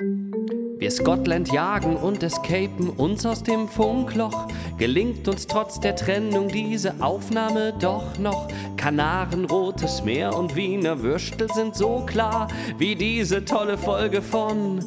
Wir Scotland jagen und escapen uns aus dem Funkloch. Gelingt uns trotz der Trennung diese Aufnahme doch noch. Kanaren, Rotes Meer und Wiener Würstel sind so klar wie diese tolle Folge von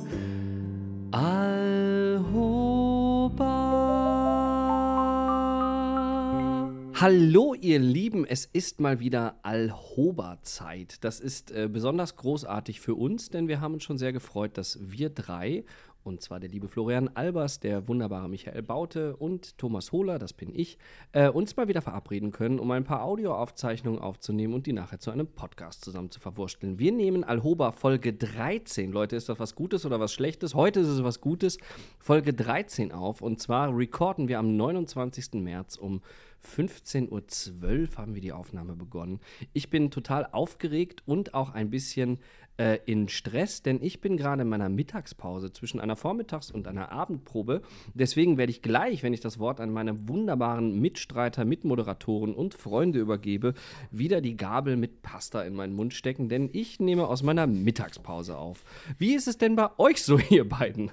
Hallo ihr Lieben, es ist mal wieder Alhoba-Zeit. Das ist äh, besonders großartig für uns, denn wir haben uns schon sehr gefreut, dass wir drei und zwar der liebe Florian Albers, der wunderbare Michael Baute und Thomas Hohler, das bin ich, äh, uns mal wieder verabreden können, um ein paar Audioaufzeichnungen aufzunehmen und die nachher zu einem Podcast zusammen zu verwursteln. Wir nehmen Alhoba Folge 13. Leute, ist das was Gutes oder was Schlechtes? Heute ist es was Gutes. Folge 13 auf und zwar recorden wir am 29. März um 15.12 Uhr haben wir die Aufnahme begonnen. Ich bin total aufgeregt und auch ein bisschen äh, in Stress, denn ich bin gerade in meiner Mittagspause zwischen einer Vormittags- und einer Abendprobe. Deswegen werde ich gleich, wenn ich das Wort an meine wunderbaren Mitstreiter, Mitmoderatoren und Freunde übergebe, wieder die Gabel mit Pasta in meinen Mund stecken, denn ich nehme aus meiner Mittagspause auf. Wie ist es denn bei euch so, ihr beiden?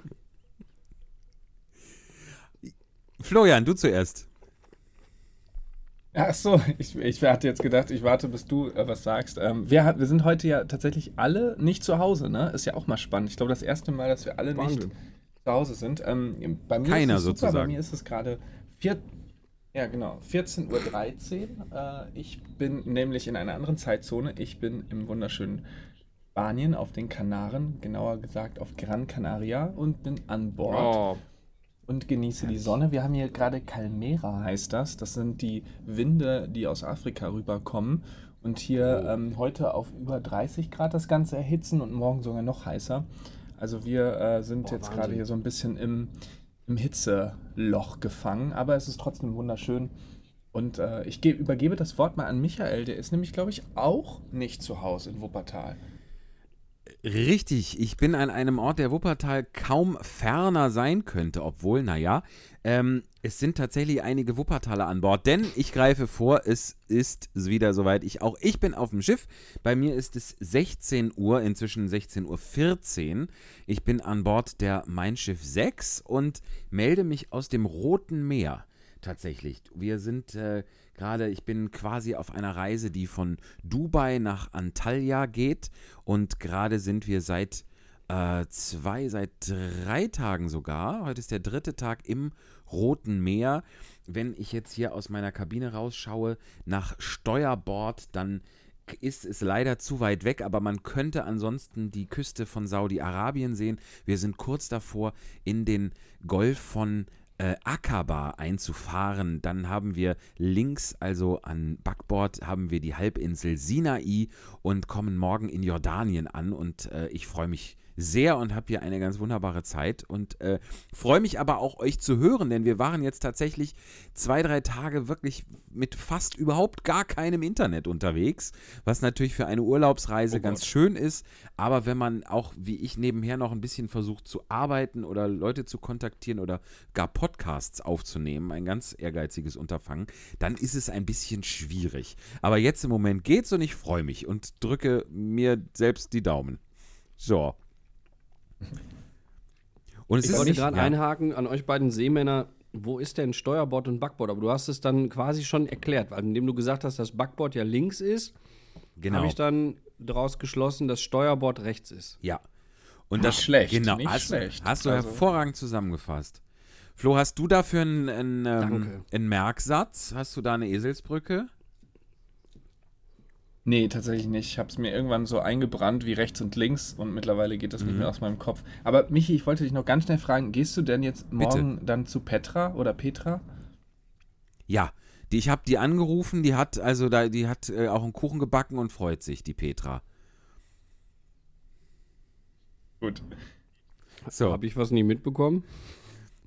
Florian, du zuerst. Ach so, ich, ich hatte jetzt gedacht, ich warte, bis du äh, was sagst. Ähm, wir, wir sind heute ja tatsächlich alle nicht zu Hause, ne? Ist ja auch mal spannend. Ich glaube, das erste Mal, dass wir alle Wahnsinn. nicht zu Hause sind. Ähm, bei mir Keiner ist es super, sozusagen. Bei mir ist es gerade vier, ja, genau, 14.13 Uhr. Äh, ich bin nämlich in einer anderen Zeitzone. Ich bin im wunderschönen Spanien auf den Kanaren, genauer gesagt auf Gran Canaria und bin an Bord Oh, und genieße die Sonne. Wir haben hier gerade Calmera, heißt das. Das sind die Winde, die aus Afrika rüberkommen und hier ähm, heute auf über 30 Grad das Ganze erhitzen und morgen sogar noch heißer. Also wir äh, sind Boah, jetzt gerade hier so ein bisschen im, im Hitzeloch gefangen, aber es ist trotzdem wunderschön. Und äh, ich ge- übergebe das Wort mal an Michael, der ist nämlich, glaube ich, auch nicht zu Hause in Wuppertal. Richtig, ich bin an einem Ort, der Wuppertal kaum ferner sein könnte, obwohl, naja, ähm, es sind tatsächlich einige Wuppertaler an Bord, denn ich greife vor, es ist wieder soweit. Ich auch, ich bin auf dem Schiff. Bei mir ist es 16 Uhr, inzwischen 16.14 Uhr. Ich bin an Bord der Mein Schiff 6 und melde mich aus dem Roten Meer. Tatsächlich. Wir sind äh, gerade, ich bin quasi auf einer Reise, die von Dubai nach Antalya geht. Und gerade sind wir seit äh, zwei, seit drei Tagen sogar. Heute ist der dritte Tag im Roten Meer. Wenn ich jetzt hier aus meiner Kabine rausschaue nach Steuerbord, dann ist es leider zu weit weg, aber man könnte ansonsten die Küste von Saudi-Arabien sehen. Wir sind kurz davor, in den Golf von äh, Aqaba einzufahren. Dann haben wir links, also an Backbord, haben wir die Halbinsel Sinai und kommen morgen in Jordanien an. Und äh, ich freue mich sehr und habe hier eine ganz wunderbare Zeit und äh, freue mich aber auch euch zu hören, denn wir waren jetzt tatsächlich zwei, drei Tage wirklich mit fast überhaupt gar keinem Internet unterwegs, was natürlich für eine Urlaubsreise Oh ganz schön ist, aber wenn man auch wie ich nebenher noch ein bisschen versucht zu arbeiten oder Leute zu kontaktieren oder gar Podcasts aufzunehmen, ein ganz ehrgeiziges Unterfangen, dann ist es ein bisschen schwierig. Aber jetzt im Moment geht's und ich freue mich und drücke mir selbst die Daumen. So. Und es ich ist wollte nicht, gerade ja. einhaken an euch beiden Seemänner. Wo ist denn Steuerbord und Backbord? Aber du hast es dann quasi schon erklärt, weil indem du gesagt hast, dass Backbord ja links ist, Genau. habe ich dann daraus geschlossen, dass Steuerbord rechts ist. Ja. Und Nicht das schlecht, Genau, nicht hast, schlecht. hast du Also- hervorragend zusammengefasst. Flo, hast du dafür einen, einen, ähm, einen Merksatz? Hast du da eine Eselsbrücke? Nee, tatsächlich nicht. Ich habe es mir irgendwann so eingebrannt wie rechts und links und mittlerweile geht das nicht Mhm. mehr aus meinem Kopf. Aber Michi, ich wollte dich noch ganz schnell fragen, gehst du denn jetzt morgen dann zu Petra oder Petra? Ja. Die, ich habe die angerufen, die hat also da, die hat äh, auch einen Kuchen gebacken und freut sich, die Petra. Gut. So. Habe ich was nie mitbekommen?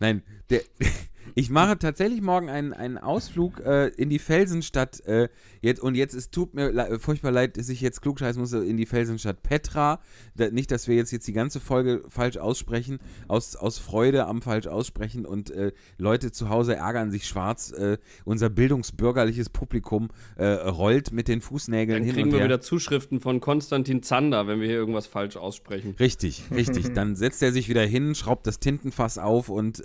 Nein, der, Ich mache tatsächlich morgen einen, einen Ausflug äh, in die Felsenstadt. Äh, jetzt, und jetzt es tut mir le furchtbar leid, dass ich jetzt klugscheißen muss in die Felsenstadt Petra. Da, nicht, dass wir jetzt, jetzt die ganze Folge falsch aussprechen, aus, aus Freude am falsch aussprechen und äh, Leute zu Hause ärgern sich schwarz. Äh, unser bildungsbürgerliches Publikum äh, rollt mit den Fußnägeln Dann hin kriegen und wir wieder Zuschriften von Konstantin Zander, wenn wir hier irgendwas falsch aussprechen. Richtig, richtig. Dann setzt er sich wieder hin, schraubt das Tintenfass auf und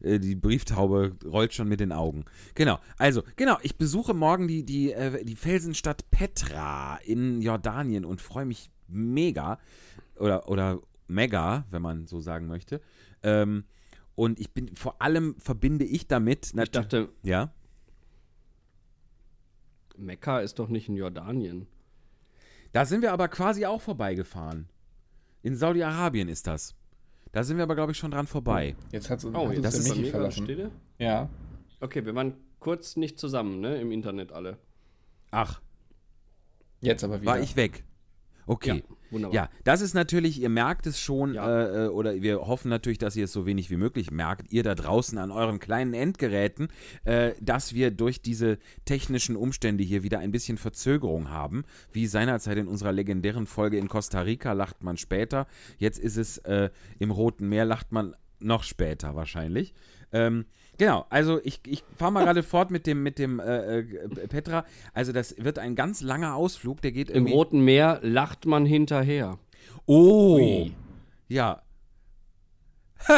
äh, die Brieftaube rollt schon mit den Augen. Genau, also, genau, ich besuche morgen die, die, äh, die Felsenstadt Petra in Jordanien und freue mich mega oder, oder mega, wenn man so sagen möchte. Ähm, und ich bin, vor allem verbinde ich damit, Ich dachte, ja, Mekka ist doch nicht in Jordanien. da sind wir aber quasi auch vorbeigefahren. In Saudi-Arabien ist das. Da sind wir aber, glaube ich, schon dran vorbei. Jetzt hat es Oh, jetzt das ist gerade verlassen. Stille. Ja. Okay, wir waren kurz nicht zusammen, ne? Im Internet alle. Ach, Jetzt aber wieder. war ich weg. Okay. Ja, wunderbar. Ja, das ist natürlich, ihr merkt es schon, Ja. äh, äh, oder wir hoffen natürlich, dass ihr es so wenig wie möglich merkt, ihr da draußen an euren kleinen Endgeräten, äh, dass wir durch diese technischen Umstände hier wieder ein bisschen Verzögerung haben. Wie seinerzeit in unserer legendären Folge in Costa Rica lacht man später. Jetzt ist es äh, im Roten Meer, lacht man noch später wahrscheinlich. Ähm, genau, also ich, ich fahre mal gerade fort mit dem, mit dem äh, äh, Petra. Also das wird ein ganz langer Ausflug, der geht Im. Roten Meer lacht man hinterher. Oh, Ui. ja.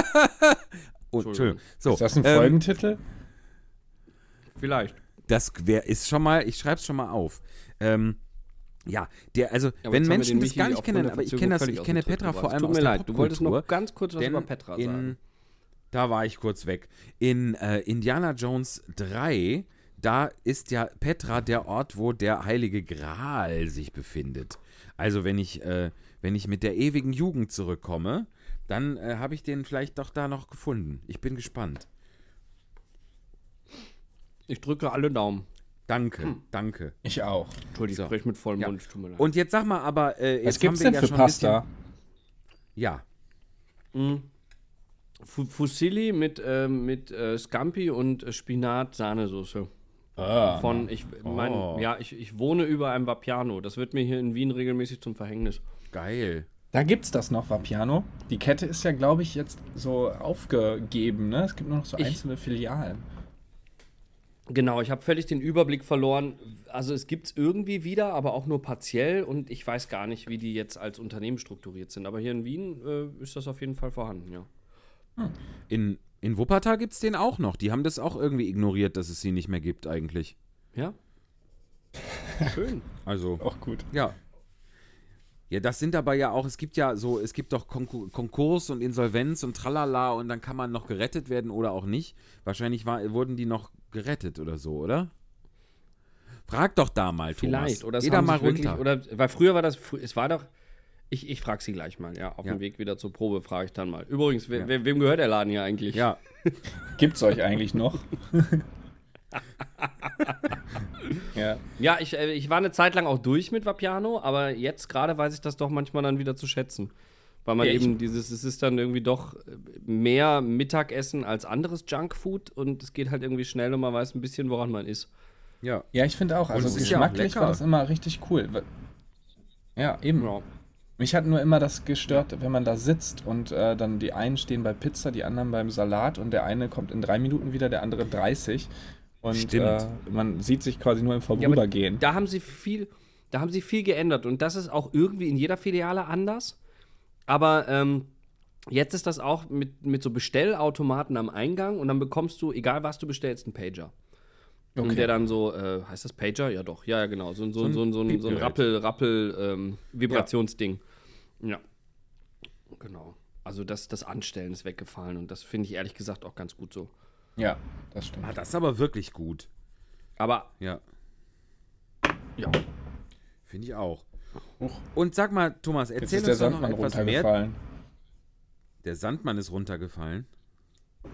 oh, Entschuldigung. So, Ist das ein ähm, Folgentitel? Vielleicht. das wär, ist schon mal, ich schreibe es schon mal auf. Ähm, ja, der, also, aber wenn Menschen das gar nicht kennen, aber ich kenne das, ich kenne Petra vor allem Tut aus mir der leid, du wolltest noch Popkultur, ganz kurz was über Petra in, sagen. Da war ich kurz weg. In äh, Indiana Jones 3, da ist ja Petra der Ort, wo der heilige Gral sich befindet. Also wenn ich, äh, wenn ich mit der ewigen Jugend zurückkomme, dann äh, habe ich den vielleicht doch da noch gefunden. Ich bin gespannt. Ich drücke alle Daumen. Danke, Hm. danke. Ich auch. Entschuldigung, So. ich spreche mit vollem Ja. Mund. Tut mir leid. Und jetzt sag mal aber, äh, jetzt Was gibt's haben wir denn ja für schon ein bisschen- Pasta? Ja, Fu- Fusilli mit, ähm, mit äh, Scampi und äh, Spinat-Sahnesoße. Ah. Von, ich mein, Oh. ja, ich, ich wohne über einem Vapiano. Das wird mir hier in Wien regelmäßig zum Verhängnis. geil. Da gibt's das noch, Vapiano. Die Kette ist ja, glaube ich, jetzt so aufgegeben, ne? Es gibt nur noch so Ich- einzelne Filialen. Genau, ich habe völlig den Überblick verloren. Also es gibt es irgendwie wieder, aber auch nur partiell und ich weiß gar nicht, wie die jetzt als Unternehmen strukturiert sind. Aber hier in Wien äh, ist das auf jeden Fall vorhanden, ja. In, in Wuppertal gibt es den auch noch. Die haben das auch irgendwie ignoriert, dass es sie nicht mehr gibt eigentlich. Ja? Schön. Also, Auch gut. ja. Ja, das sind aber ja auch, es gibt ja so, es gibt doch Konku Konkurs und Insolvenz und tralala und dann kann man noch gerettet werden oder auch nicht. Wahrscheinlich war, wurden die noch gerettet oder so, oder? Frag doch da mal, Vielleicht. Thomas. Oder Geh da mal sich wirklich, runter. oder weil früher war das, es war doch, ich, ich frage sie gleich mal, ja. Auf Ja. dem Weg wieder zur Probe frage ich dann mal. Übrigens, we, Ja. we, wem gehört der Laden hier eigentlich? ja, Gibt's euch eigentlich noch? ja. Ja, ich, äh, ich war eine Zeit lang auch durch mit Vapiano, aber jetzt gerade weiß ich das doch manchmal dann wieder zu schätzen. Weil man Ja, eben dieses, es ist dann irgendwie doch äh, mehr Mittagessen als anderes Junkfood und es geht halt irgendwie schnell und man weiß ein bisschen, woran man ist. ja. Ja, ich finde auch. Also es ist ja auch geschmacklich lecker. war das immer richtig cool. Ja, eben. Ja. Mich hat nur immer das gestört, wenn man da sitzt und äh, dann die einen stehen bei Pizza, die anderen beim Salat und der eine kommt in drei Minuten wieder, der andere 30. Und Stimmt. äh, man sieht sich quasi nur im Ja, Vorübergehen. Da haben sie viel, da haben sie viel geändert und das ist auch irgendwie in jeder Filiale anders. Aber ähm, jetzt ist das auch mit, mit so Bestellautomaten am Eingang und dann bekommst du, egal was du bestellst, einen Pager. Und der dann so, äh, heißt das Pager? Ja doch, ja, ja genau. So, so, so, so, ein- so ein Piepgerät. Rappel, Rappel, ähm. Ja. Genau. Also das, das Anstellen ist weggefallen und das finde ich ehrlich gesagt auch ganz gut so. ja, das stimmt. Ah, das ist aber wirklich gut. Aber Ja, ja, finde ich auch. Und sag mal, Thomas, Jetzt erzähl uns doch noch Sandmann etwas mehr. runtergefallen. Der Sandmann ist runtergefallen.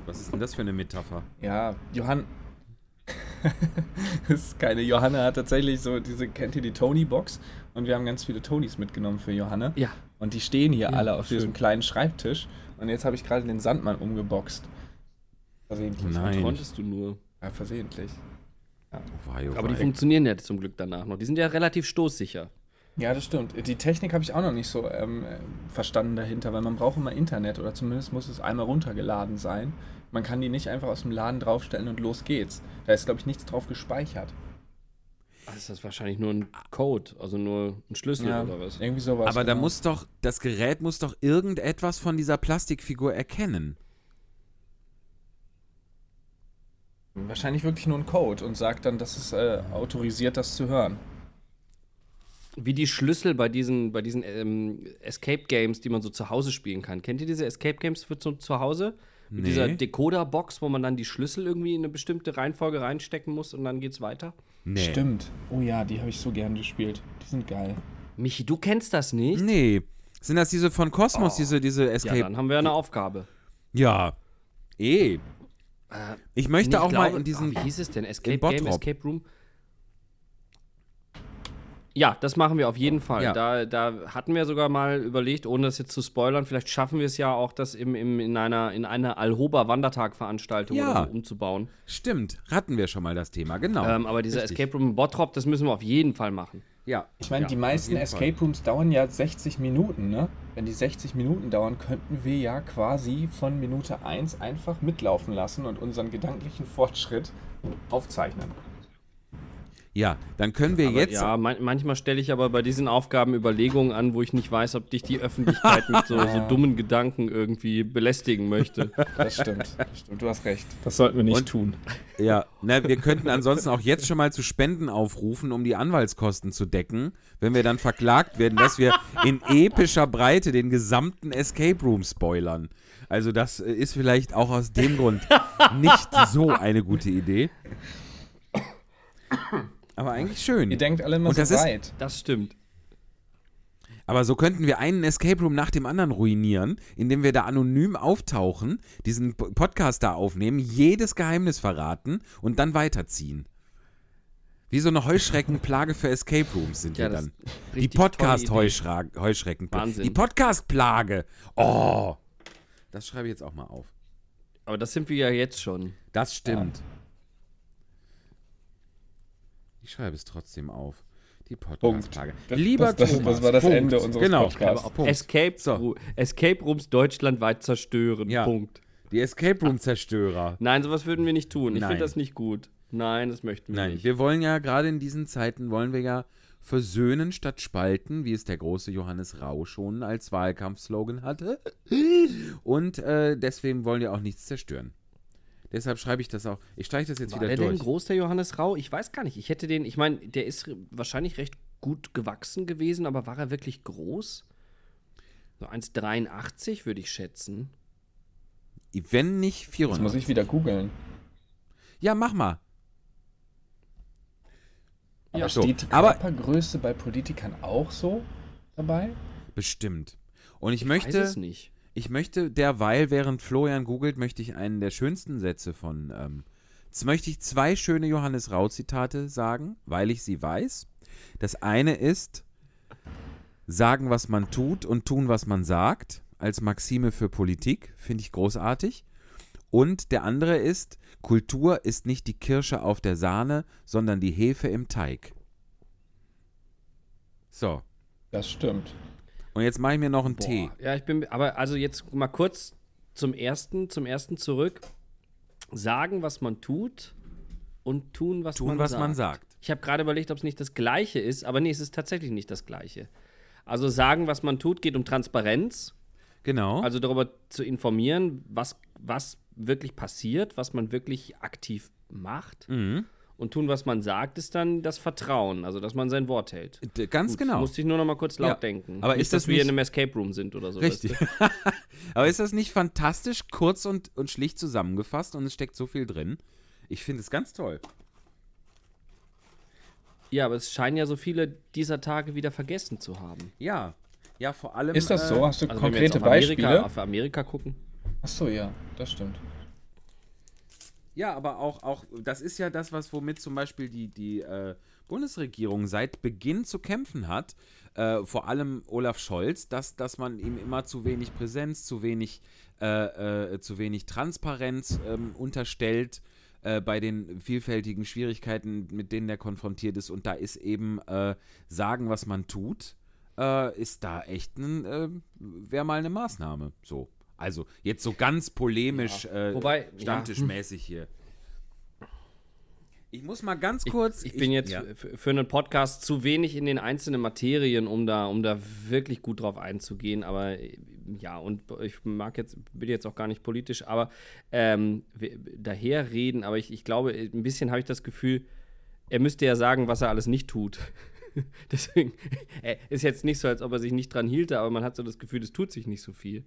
Was ist denn das für eine Metapher? Ja, Johann. das ist keine. Johanna hat tatsächlich so diese, kennt ihr die Tony-Box? Und wir haben ganz viele Tonys mitgenommen für Johanna. ja. Und die stehen hier alle auf schön. diesem kleinen Schreibtisch. Und jetzt habe ich gerade den Sandmann umgeboxt. Versehentlich. Nein. Konntest du nur. Ja, versehentlich. Oh, wei, oh, Aber die wei. funktionieren ja zum Glück danach noch. Die sind ja relativ stoßsicher. Ja, das stimmt. Die Technik habe ich auch noch nicht so ähm, äh, verstanden dahinter, weil man braucht immer Internet oder zumindest muss es einmal runtergeladen sein. Man kann die nicht einfach aus dem Laden draufstellen und los geht's. Da ist, glaube ich, nichts drauf gespeichert. Also ist das wahrscheinlich nur ein Code, also nur ein Schlüssel oder was? irgendwie sowas. Aber da genau. muss doch, das Gerät muss doch irgendetwas von dieser Plastikfigur erkennen. Wahrscheinlich wirklich nur ein Code und sagt dann, dass es äh, autorisiert, das zu hören. Wie die Schlüssel bei diesen, bei diesen ähm, Escape Games, die man so zu Hause spielen kann. Kennt ihr diese Escape Games für zu, zu Hause? Mit Nee. dieser Decoder-Box, wo man dann die Schlüssel irgendwie in eine bestimmte Reihenfolge reinstecken muss und dann geht's weiter? Nee. Stimmt. Oh ja, die habe ich so gern gespielt. Die sind geil. Michi, du kennst das nicht? Nee. Sind das diese von Kosmos, Oh. diese, diese Ja, Escape? dann haben wir eine Aufgabe. Ja. Eh. Ich möchte Nee, auch glaube- mal in diesen. Ah, wie hieß es denn? Escape Game. Escape Room? Ja, das machen wir auf jeden Fall. Ja. Da, da hatten wir sogar mal überlegt, ohne das jetzt zu spoilern, vielleicht schaffen wir es ja auch, das im, im, in einer, in einer Alhoba-Wandertag-Veranstaltung Ja. oder so umzubauen. Stimmt, hatten wir schon mal das Thema, genau. Ähm, aber dieser Richtig. Escape Room in Bottrop, das müssen wir auf jeden Fall machen. Ja. Ich meine, ja, die meisten Escape Rooms dauern ja 60 Minuten, ne? Wenn die 60 Minuten dauern, könnten wir ja quasi von Minute 1 einfach mitlaufen lassen und unseren gedanklichen Fortschritt aufzeichnen. Ja, dann können wir Aber jetzt. ja, man, manchmal stelle ich aber bei diesen Aufgaben Überlegungen an, wo ich nicht weiß, ob dich die Öffentlichkeit mit so, so dummen Gedanken irgendwie belästigen möchte. Das stimmt. Das stimmt. Du hast recht. Das sollten wir nicht Und- tun. Ja, na, wir könnten ansonsten auch jetzt schon mal zu Spenden aufrufen, um die Anwaltskosten zu decken, wenn wir dann verklagt werden, dass wir in epischer Breite den gesamten Escape Room spoilern. Also das ist vielleicht auch aus dem Grund nicht so eine gute Idee. Aber eigentlich schön. Ihr denkt alle immer Und so das ist- weit. Das stimmt. Aber so könnten wir einen Escape Room nach dem anderen ruinieren, indem wir da anonym auftauchen, diesen Podcast da aufnehmen, jedes Geheimnis verraten und dann weiterziehen. Wie so eine Heuschreckenplage für Escape Rooms sind Ja, wir dann. ist Die. Podcast-Heuschreckenplage. Die Podcast-Plage. Oh. Das schreibe ich jetzt auch mal auf. Aber das sind wir ja jetzt schon. Das stimmt. Ich schreibe es trotzdem auf. Die Podcast-Plage. Das- Lieber das- das- Thomas. das war das Punkt. Ende unseres genau. Podcasts. Punkt. Escape, So. Escape Rooms deutschlandweit zerstören. Ja. Punkt. Die Escape Room-Zerstörer. Nein, sowas würden wir nicht tun. Ich finde das nicht gut. Nein, das möchten wir Nein, nicht. wir wollen ja gerade in diesen Zeiten, wollen wir ja versöhnen statt spalten, wie es der große Johannes Rau schon als Wahlkampfslogan hatte. Und äh, deswegen wollen wir auch nichts zerstören. Deshalb schreibe ich das auch. Ich streiche das jetzt War wieder der denn durch. groß, der Johannes Rau? Ich weiß gar nicht. Ich hätte den, ich meine, der ist wahrscheinlich recht gut gewachsen gewesen, aber war er wirklich groß? So 1,83 würde ich schätzen. Wenn nicht Das 400. muss ich wieder googeln. ja, mach mal. Aber Ja, so. steht die Aber- Körpergröße bei Politikern auch so dabei? Bestimmt. Und ich, Ich möchte, weiß es nicht. Ich möchte derweil, während Florian googelt, möchte ich einen der schönsten Sätze von, ähm, jetzt möchte ich zwei schöne Johannes Rau-Zitate sagen, weil ich sie weiß. Das eine ist, sagen, was man tut und tun, was man sagt, als Maxime für Politik, finde ich großartig. Und der andere ist, Kultur ist nicht die Kirsche auf der Sahne, sondern die Hefe im Teig. So, Das stimmt. Und jetzt mache ich mir noch einen Tee. Boah. Ja, ich bin, aber also jetzt mal kurz zum ersten, zum ersten zurück. Sagen, was man tut und tun, was Tun, man was sagt. man sagt. Ich habe gerade überlegt, ob es nicht das Gleiche ist, aber nee, es ist tatsächlich nicht das Gleiche. Also sagen, was man tut, geht um Transparenz, Genau. also darüber zu informieren, was, was wirklich passiert, was man wirklich aktiv macht. Mhm. Und tun, was man sagt, ist dann das Vertrauen, also dass man sein Wort hält. D- Ganz Gut, genau. Musste ich nur noch mal kurz laut Ja. denken. Aber nicht, ist das dass wir in nicht- einem Escape Room sind oder so. Richtig. weißt du? Aber ist das nicht fantastisch kurz und, und schlicht zusammengefasst und es steckt so viel drin? Ich finde es ganz toll. Ja, aber es scheinen ja so viele dieser Tage wieder vergessen zu haben. Ja. Ja, vor allem. Ist das äh, so? Hast du Also wenn wir jetzt konkrete auf Amerika, Beispiele? auf Amerika gucken. Achso, ja, das stimmt. Ja, aber auch, auch, das ist ja das, was womit zum Beispiel die, die äh, Bundesregierung seit Beginn zu kämpfen hat, äh, vor allem Olaf Scholz, dass, dass man ihm immer zu wenig Präsenz, zu wenig, äh, äh, zu wenig Transparenz ähm, unterstellt äh, bei den vielfältigen Schwierigkeiten, mit denen er konfrontiert ist. Und da ist eben äh, sagen, was man tut, ist da echt ein, wäre mal eine Maßnahme. So. Also jetzt so ganz polemisch, ja. Wobei, stammtischmäßig ja. hier. Ich muss mal ganz kurz. Ich, ich bin jetzt ja. für einen Podcast zu wenig in den einzelnen Materien, um da, um da wirklich gut drauf einzugehen. Aber ja, und ich mag jetzt, bin jetzt auch gar nicht politisch, aber ähm, daher reden. Aber ich, ich glaube, ein bisschen habe ich das Gefühl, er müsste ja sagen, was er alles nicht tut. Deswegen ist jetzt nicht so, als ob er sich nicht dran hielte, aber man hat so das Gefühl, es tut sich nicht so viel.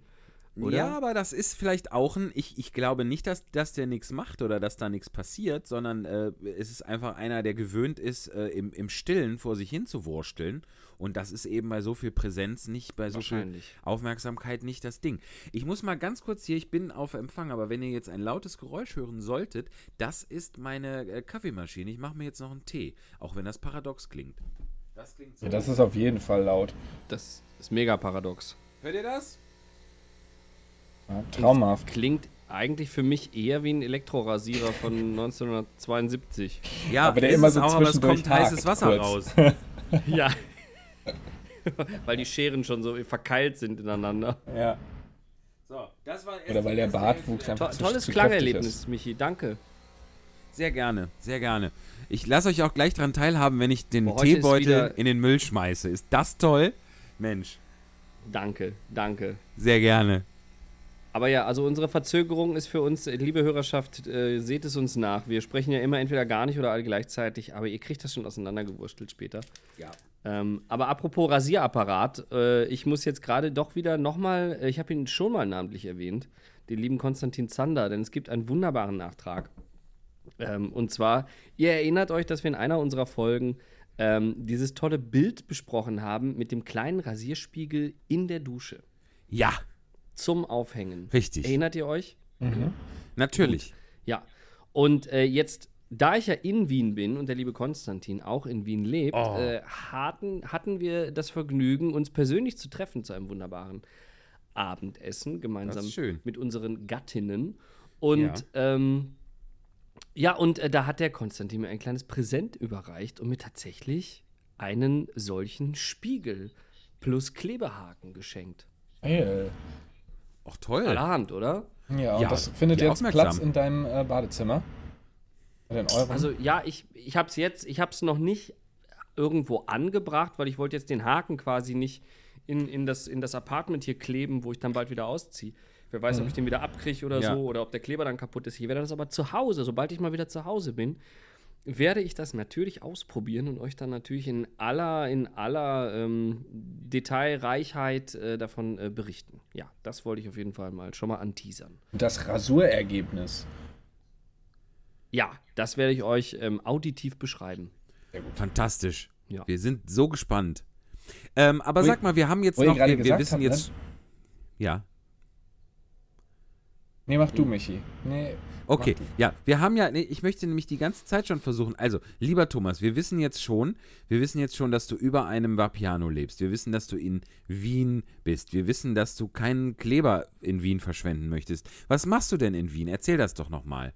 Oder? Ja, aber das ist vielleicht auch ein. Ich, ich glaube nicht, dass, dass der nichts macht oder dass da nichts passiert, sondern äh, es ist einfach einer, der gewöhnt ist, äh, im, im Stillen vor sich hin zu wursteln. Und das ist eben bei so viel Präsenz nicht, bei so viel Aufmerksamkeit nicht das Ding. Ich muss mal ganz kurz hier, ich bin auf Empfang, aber wenn ihr jetzt ein lautes Geräusch hören solltet, das ist meine äh, Kaffeemaschine. Ich mache mir jetzt noch einen Tee, auch wenn das paradox klingt. Das klingt so. Ja, das ist auf jeden Fall laut. Das ist mega paradox. Hört ihr das? Ja, traumhaft. Klingt eigentlich für mich eher wie ein Elektrorasierer von 1972. Ja, aber der immer so auch, aber es kommt heißes Wasser kurz. raus. ja. weil die Scheren schon so verkeilt sind ineinander. Ja. So, das war Oder weil der Bartwuchs einfach to Tolles zu Klangerlebnis, Michi, danke. Sehr gerne, sehr gerne. Ich lasse euch auch gleich daran teilhaben, wenn ich den Boah, Teebeutel in den Müll schmeiße. Ist das toll? Mensch. Danke, danke. Sehr gerne. Aber ja, also unsere Verzögerung ist für uns, liebe Hörerschaft, äh, seht es uns nach. Wir sprechen ja immer entweder gar nicht oder alle gleichzeitig, aber ihr kriegt das schon auseinandergewurstelt später. Ja. Ähm, aber apropos Rasierapparat, äh, ich muss jetzt gerade doch wieder nochmal, äh, ich habe ihn schon mal namentlich erwähnt, den lieben Konstantin Zander, denn es gibt einen wunderbaren Nachtrag. Ähm, und zwar, ihr erinnert euch, dass wir in einer unserer Folgen ähm, dieses tolle Bild besprochen haben mit dem kleinen Rasierspiegel in der Dusche. Ja, zum Aufhängen. Richtig. Erinnert ihr euch? Mhm. Natürlich. Gut. Ja. Und äh, jetzt, da ich ja in Wien bin und der liebe Konstantin auch in Wien lebt, oh. äh, hatten, hatten wir das Vergnügen, uns persönlich zu treffen zu einem wunderbaren Abendessen, gemeinsam mit unseren Gattinnen. Und ja, ähm, ja und äh, da hat der Konstantin mir ein kleines Präsent überreicht und mir tatsächlich einen solchen Spiegel plus Klebehaken geschenkt. Ey, Ach toll. Allerhand, oder? Ja, und ja, das findet jetzt Platz in deinem äh, Badezimmer. Oder in eurem. Also ja, ich, ich habe es jetzt, ich habe es noch nicht irgendwo angebracht, weil ich wollte jetzt den Haken quasi nicht in, in, das, in das Apartment hier kleben, wo ich dann bald wieder ausziehe. Wer weiß, mhm. ob ich den wieder abkriege oder ja. so oder ob der Kleber dann kaputt ist. Ich werde das aber zu Hause, sobald ich mal wieder zu Hause bin, werde ich das natürlich ausprobieren und euch dann natürlich in aller, in aller ähm, Detailreichheit äh, davon äh, berichten. Ja, das wollte ich auf jeden Fall mal schon mal anteasern. Das Rasurergebnis. Ja, das werde ich euch ähm, auditiv beschreiben. Fantastisch. Ja. Wir sind so gespannt. Ähm, aber wo sag mal, wir haben jetzt noch, wir, wir wissen hab, jetzt. Ne? Ja. Nee, mach du, Michi. Nee, Okay, ja, wir haben ja, nee, ich möchte nämlich die ganze Zeit schon versuchen. Also, lieber Thomas, wir wissen jetzt schon, wir wissen jetzt schon, dass du über einem Vapiano lebst. Wir wissen, dass du in Wien bist. Wir wissen, dass du keinen Kleber in Wien verschwenden möchtest. Was machst du denn in Wien? Erzähl das doch nochmal.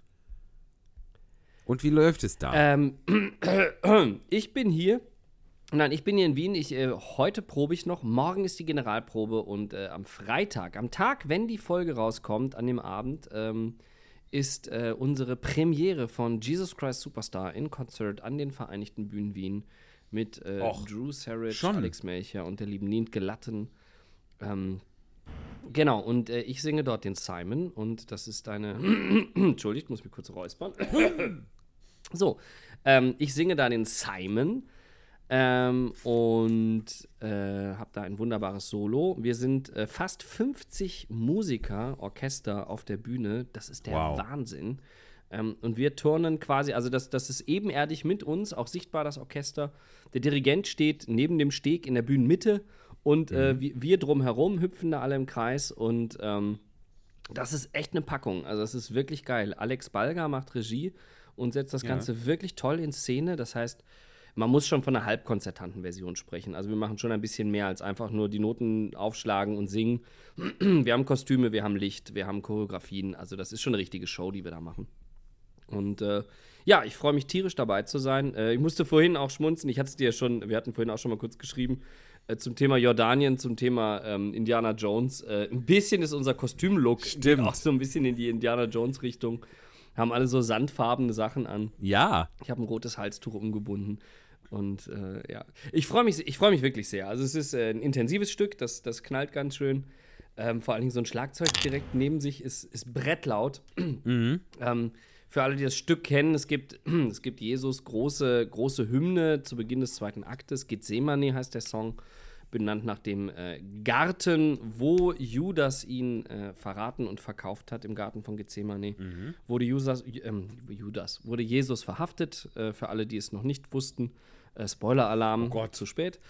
Und wie läuft es da? Ähm, ich bin hier. Nein, ich bin hier in Wien. Ich, äh, heute probe ich noch. Morgen ist die Generalprobe und äh, am Freitag, am Tag, wenn die Folge rauskommt, an dem Abend, ähm, ist äh, unsere Premiere von Jesus Christ Superstar in Konzert an den Vereinigten Bühnen Wien mit äh, Drew Sarich, Alex Melcher und der lieben Nient Gelatten. Ähm, genau, und äh, ich singe dort den Simon und das ist eine. Entschuldigt, muss mich kurz räuspern. so, ähm, ich singe da den Simon ähm, und äh, habe da ein wunderbares Solo. Wir sind äh, fast 50 Musiker, Orchester auf der Bühne. Das ist der wow. Wahnsinn. Ähm, und wir turnen quasi, also das, das ist ebenerdig mit uns, auch sichtbar das Orchester. Der Dirigent steht neben dem Steg in der Bühnenmitte und äh, mhm. wir, wir drumherum hüpfen da alle im Kreis und ähm, das ist echt eine Packung. Also, das ist wirklich geil. Alex Balger macht Regie und setzt das ja. Ganze wirklich toll in Szene. Das heißt, man muss schon von einer halbkonzertanten Version sprechen. Also wir machen schon ein bisschen mehr als einfach nur die Noten aufschlagen und singen. Wir haben Kostüme, wir haben Licht, wir haben Choreografien. Also das ist schon eine richtige Show, die wir da machen. Und äh, ja, ich freue mich tierisch dabei zu sein. Äh, ich musste vorhin auch schmunzen. Ich hatte es dir schon, wir hatten vorhin auch schon mal kurz geschrieben äh, zum Thema Jordanien, zum Thema ähm, Indiana Jones. Äh, ein bisschen ist unser Kostümlook Stimmt. auch so ein bisschen in die Indiana Jones Richtung. Haben alle so sandfarbene Sachen an. Ja. Ich habe ein rotes Halstuch umgebunden. Und äh, ja, ich freue mich, ich freu mich wirklich sehr. Also es ist äh, ein intensives Stück, das, das knallt ganz schön. Ähm, vor allen Dingen so ein Schlagzeug direkt neben sich ist, ist brettlaut. Mhm. Ähm, für alle, die das Stück kennen, es gibt, es gibt Jesus große, große Hymne zu Beginn des zweiten Aktes. Gethsemane heißt der Song, benannt nach dem äh, Garten, wo Judas ihn äh, verraten und verkauft hat, im Garten von Gethsemane. Wurde, Judas, ähm, Judas, wurde Jesus verhaftet, äh, für alle, die es noch nicht wussten. Äh, Spoiler-Alarm, Gott, zu spät.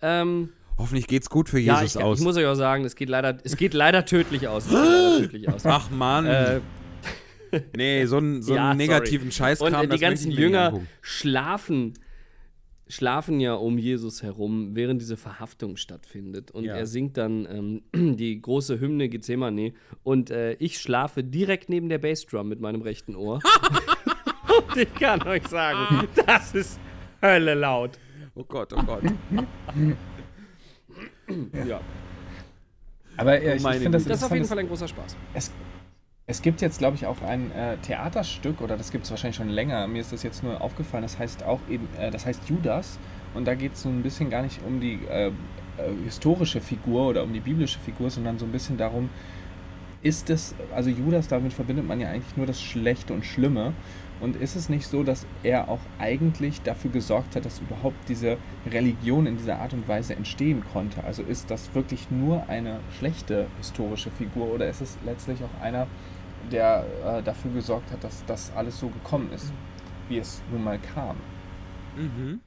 Ähm, Hoffentlich geht's gut für ja, Jesus ich, aus. ich muss euch auch sagen, es geht leider, es geht leider tödlich aus. Leider tödlich aus. Ach Mann. Äh, nee, so einen, so ja, einen sorry. negativen Scheißkram. Und äh, die ganzen Jünger schlafen, schlafen ja um Jesus herum, während diese Verhaftung stattfindet. Und Ja. er singt dann ähm, die große Hymne Gethsemane. Und äh, ich schlafe direkt neben der Bassdrum mit meinem rechten Ohr. und ich kann euch sagen, das ist Hölle laut. Oh Gott, oh Gott. Ja. Aber äh, ich, ich finde das, Das ist auf jeden Fall ein großer Spaß. Es, es gibt jetzt, glaube ich, auch ein äh, Theaterstück, oder das gibt es wahrscheinlich schon länger. Mir ist das jetzt nur aufgefallen. Das heißt auch eben, äh, das heißt Judas. Und da geht es so ein bisschen gar nicht um die äh, äh, historische Figur oder um die biblische Figur, sondern so ein bisschen darum, ist es, also Judas, damit verbindet man ja eigentlich nur das Schlechte und Schlimme. Und ist es nicht so, dass er auch eigentlich dafür gesorgt hat, dass überhaupt diese Religion in dieser Art und Weise entstehen konnte? Also ist das wirklich nur eine schlechte historische Figur oder ist es letztlich auch einer, der äh, dafür gesorgt hat, dass das alles so gekommen ist, wie es nun mal kam? Mhm.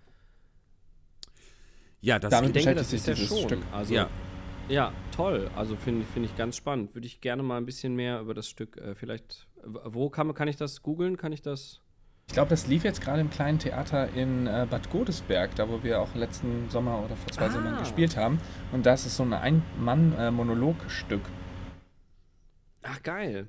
Ja, das Damit Ich denke, das sich ist ja schon. Stück. Also, Ja. ja. toll. Also finde find ich ganz spannend. Würde ich gerne mal ein bisschen mehr über das Stück äh, vielleicht. Wo kann, kann ich das googeln? Kann ich das? Ich glaube, das lief jetzt gerade im kleinen Theater in äh, Bad Godesberg, da wo wir auch letzten Sommer oder vor zwei Ah. Sommern gespielt haben. Und das ist so ein Ein-Mann-Monologstück. Ach, geil.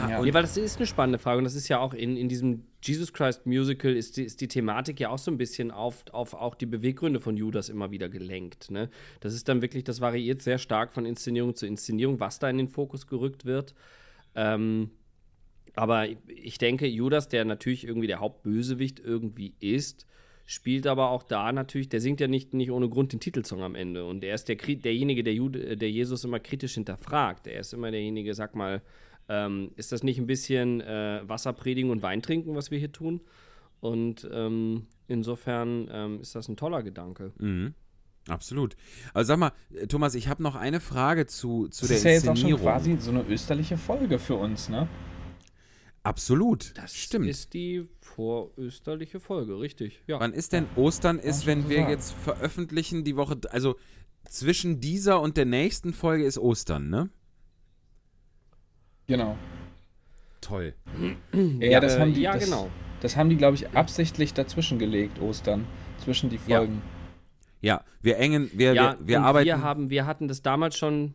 Ah, Ja. Ja, weil das ist eine spannende Frage und das ist ja auch in, in diesem Jesus Christ Musical ist die, ist die Thematik ja auch so ein bisschen auf, auf auch die Beweggründe von Judas immer wieder gelenkt. Ne? Das ist dann wirklich, das variiert sehr stark von Inszenierung zu Inszenierung, was da in den Fokus gerückt wird. Ähm, aber ich denke, Judas, der natürlich irgendwie der Hauptbösewicht irgendwie ist, spielt aber auch da natürlich, der singt ja nicht, nicht ohne Grund den Titelsong am Ende. Und er ist der, derjenige, der, Jude, der Jesus immer kritisch hinterfragt. Er ist immer derjenige, sag mal, ähm, ist das nicht ein bisschen äh, Wasserpredigen und Weintrinken, was wir hier tun? Und ähm, insofern ähm, ist das ein toller Gedanke. Mhm. Absolut. Also sag mal, äh, Thomas, ich habe noch eine Frage zu, zu Das der ist ja jetzt auch schon Inszenierung. quasi so eine österliche Folge für uns, ne? Absolut. Das Stimmt. ist die vorösterliche Folge, richtig. Ja. Wann ist denn Ostern? Ist, wenn so wir sagen. jetzt veröffentlichen, die Woche, also zwischen dieser und der nächsten Folge ist Ostern, ne? Genau. Toll. Ja, das äh, haben die, ja das, genau. Das haben die, glaube ich, absichtlich dazwischen gelegt, Ostern. Zwischen die Ja. Folgen. Ja, wir engen, wir, Ja, wir, wir arbeiten. Wir, haben, wir hatten das damals schon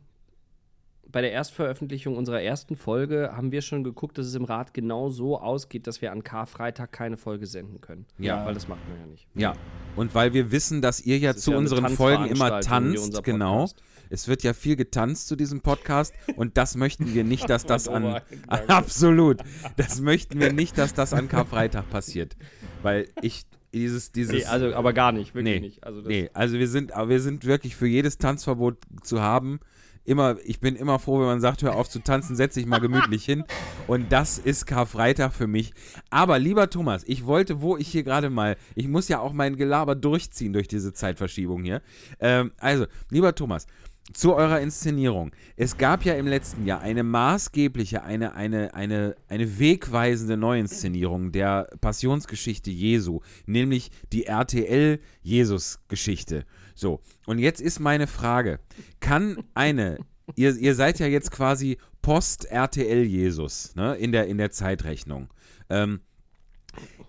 bei der Erstveröffentlichung unserer ersten Folge, haben wir schon geguckt, dass es im Rat genau so ausgeht, dass wir an Karfreitag keine Folge senden können. Ja. Weil das macht man ja nicht. Ja, und weil wir wissen, dass ihr ja Das zu ja unseren Folgen immer tanzt, unser genau. Podcast. Es wird ja viel getanzt zu diesem Podcast und das möchten wir nicht, dass das an. Doofer Gedanke. Absolut. Das möchten wir nicht, dass das an Karfreitag passiert. Weil ich dieses, dieses. Nee, also, aber gar nicht, wirklich Nee, nicht. Also nee, also wir sind, aber wir sind wirklich für jedes Tanzverbot zu haben. Immer, ich bin immer froh, wenn man sagt, hör auf zu tanzen, setz dich mal gemütlich hin. Und das ist Karfreitag für mich. Aber lieber Thomas, ich wollte, wo ich hier gerade mal, ich muss ja auch mein Gelaber durchziehen durch diese Zeitverschiebung hier. Ähm, also, lieber Thomas, zu eurer Inszenierung. Es gab ja im letzten Jahr eine maßgebliche, eine, eine, eine, eine wegweisende Neuinszenierung der Passionsgeschichte Jesu, nämlich die RTL-Jesus-Geschichte. So, und jetzt ist meine Frage: Kann eine, ihr, ihr seid ja jetzt quasi Post-RTL-Jesus ne, in, der, in der Zeitrechnung. Ähm,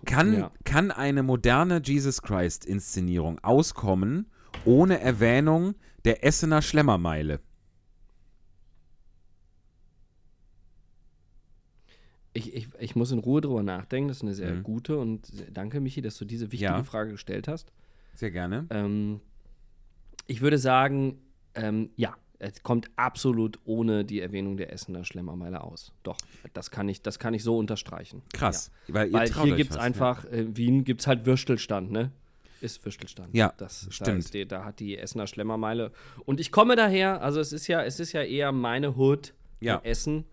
Kann, Ja. kann eine moderne Jesus Christ-Inszenierung auskommen ohne Erwähnung der Essener Schlemmermeile? Ich, ich, ich muss in Ruhe drüber nachdenken. Das ist eine sehr Mhm. gute und sehr, danke, Michi, dass du diese wichtige Ja. Frage gestellt hast. Sehr gerne. Ähm, ich würde sagen, ähm, ja, es kommt absolut ohne die Erwähnung der Essener Schlemmermeile aus. Doch, das kann ich, das kann ich so unterstreichen. Krass. Weil, Ja. Weil traut hier gibt es einfach, äh, Wien gibt es halt Würstelstand, ne? Ist Würstelstand. Ja, das, Da, stimmt. ist die, da hat die Essener Schlemmermeile. Und ich komme daher, also es ist ja, es ist ja eher meine Hood Ja. Essen.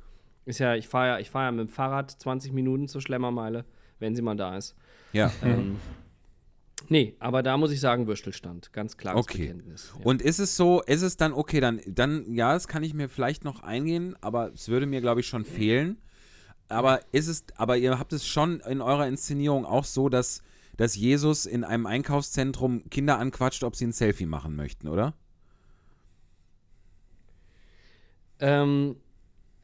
Ist ja, ich fahre ja, ich fahre ja mit dem Fahrrad 20 Minuten zur Schlemmermeile, wenn sie mal da ist. Ja. Ähm, nee, aber da muss ich sagen, Würstelstand. Ganz klares Okay. Bekenntnis. Ja. Und ist es so, ist es dann, okay, dann, dann, ja, das kann ich mir vielleicht noch eingehen, aber es würde mir, glaube ich, schon fehlen. Aber ist es, aber ihr habt es schon in eurer Inszenierung auch so, dass, dass Jesus in einem Einkaufszentrum Kinder anquatscht, ob sie ein Selfie machen möchten, oder? ähm,